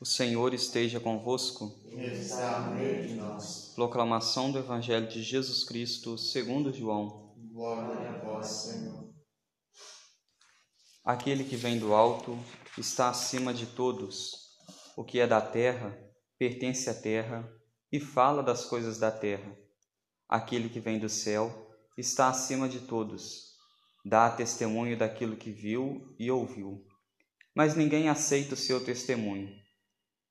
O Senhor esteja convosco. Ele está no meio de nós. Proclamação do Evangelho de Jesus Cristo, segundo João. Glória a vós, Senhor. Aquele que vem do alto está acima de todos. O que é da terra pertence à terra e fala das coisas da terra. Aquele que vem do céu está acima de todos. Dá testemunho daquilo que viu e ouviu. Mas ninguém aceita o seu testemunho.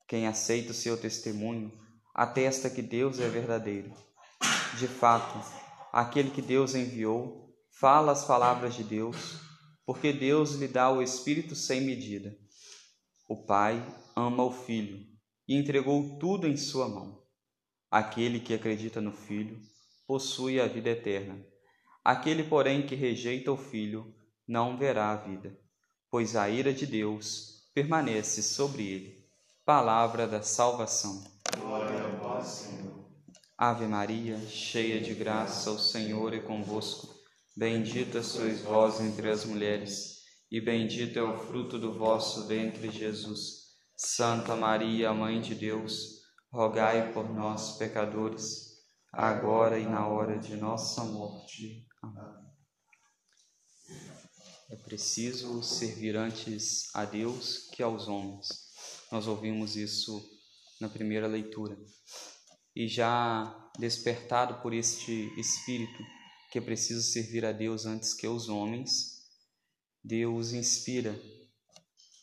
Quem aceita o seu testemunho atesta que Deus é verdadeiro. De fato, aquele que Deus enviou fala as palavras de Deus, porque Deus lhe dá o Espírito sem medida. O Pai ama o Filho e entregou tudo em sua mão. Aquele que acredita no Filho possui a vida eterna. Aquele, porém, que rejeita o Filho não verá a vida, pois a ira de Deus permanece sobre ele. Palavra da salvação. Glória a vós, Senhor. Ave Maria, cheia de graça, o Senhor é convosco. Bendita sois vós entre as mulheres, e bendito é o fruto do vosso ventre, Jesus. Santa Maria, Mãe de Deus, rogai por nós, pecadores, agora e na hora de nossa morte. Amém. É preciso servir antes a Deus que aos homens. Nós ouvimos isso na primeira leitura. E já despertado por este espírito que é preciso servir a Deus antes que os homens, Deus inspira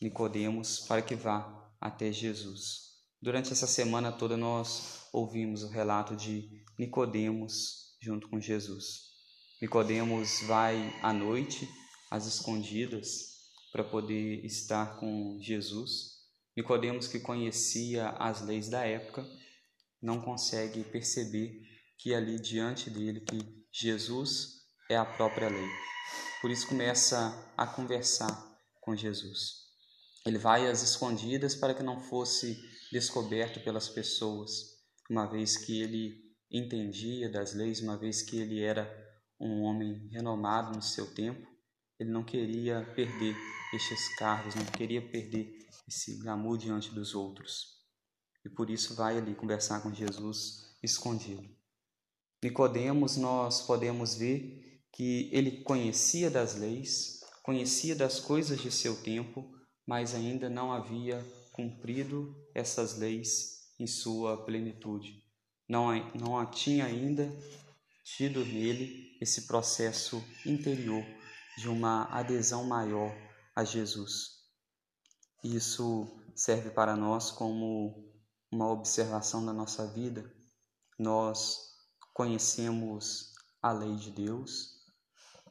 Nicodemos para que vá até Jesus. Durante essa semana toda nós ouvimos o relato de Nicodemos junto com Jesus. Nicodemos vai à noite às escondidas para poder estar com Jesus Nicodemos, que conhecia as leis da época, não consegue perceber que ali diante dele que Jesus é a própria lei. Por isso começa a conversar com Jesus. Ele vai às escondidas para que não fosse descoberto pelas pessoas, uma vez que ele entendia das leis, uma vez que ele era um homem renomado no seu tempo, ele não queria perder estes cargos, não queria perder esse glamour diante dos outros. E por isso vai ali conversar com Jesus escondido. Nicodemos, nós podemos ver que ele conhecia das leis, conhecia das coisas de seu tempo, mas ainda não havia cumprido essas leis em sua plenitude. Não, não tinha ainda tido nele esse processo interior de uma adesão maior a Jesus. Isso serve para nós como uma observação da nossa vida. Nós conhecemos a lei de Deus,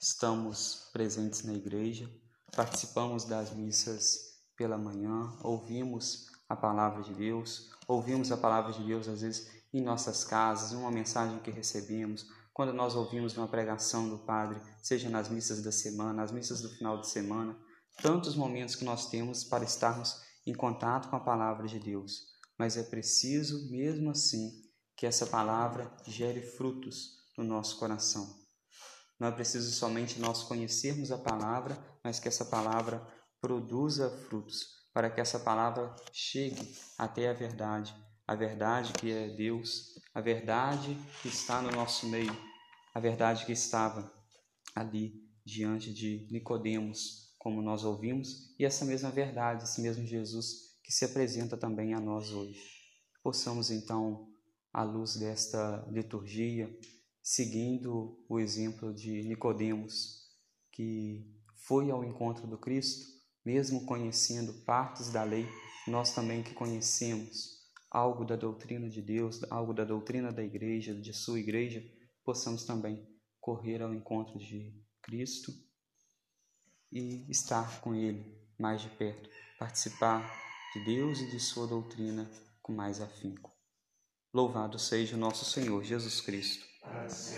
estamos presentes na igreja, participamos das missas pela manhã, ouvimos a palavra de Deus, ouvimos a palavra de Deus às vezes em nossas casas, uma mensagem que recebemos, quando nós ouvimos uma pregação do Padre, seja nas missas da semana, nas missas do final de semana, tantos momentos que nós temos para estarmos em contato com a palavra de Deus, mas é preciso, mesmo assim, que essa palavra gere frutos no nosso coração. Não é preciso somente nós conhecermos a palavra, mas que essa palavra produza frutos, para que essa palavra chegue até a verdade, a verdade que é Deus, a verdade que está no nosso meio, a verdade que estava ali diante de Nicodemos, como nós ouvimos, e essa mesma verdade, esse mesmo Jesus que se apresenta também a nós hoje. Possamos então, à luz desta liturgia, seguindo o exemplo de Nicodemos, que foi ao encontro do Cristo, mesmo conhecendo partes da lei, nós também que conhecemos algo da doutrina de Deus, algo da doutrina da igreja, de sua igreja, possamos também correr ao encontro de Cristo e estar com Ele mais de perto, participar de Deus e de sua doutrina com mais afinco. Louvado seja o nosso Senhor Jesus Cristo.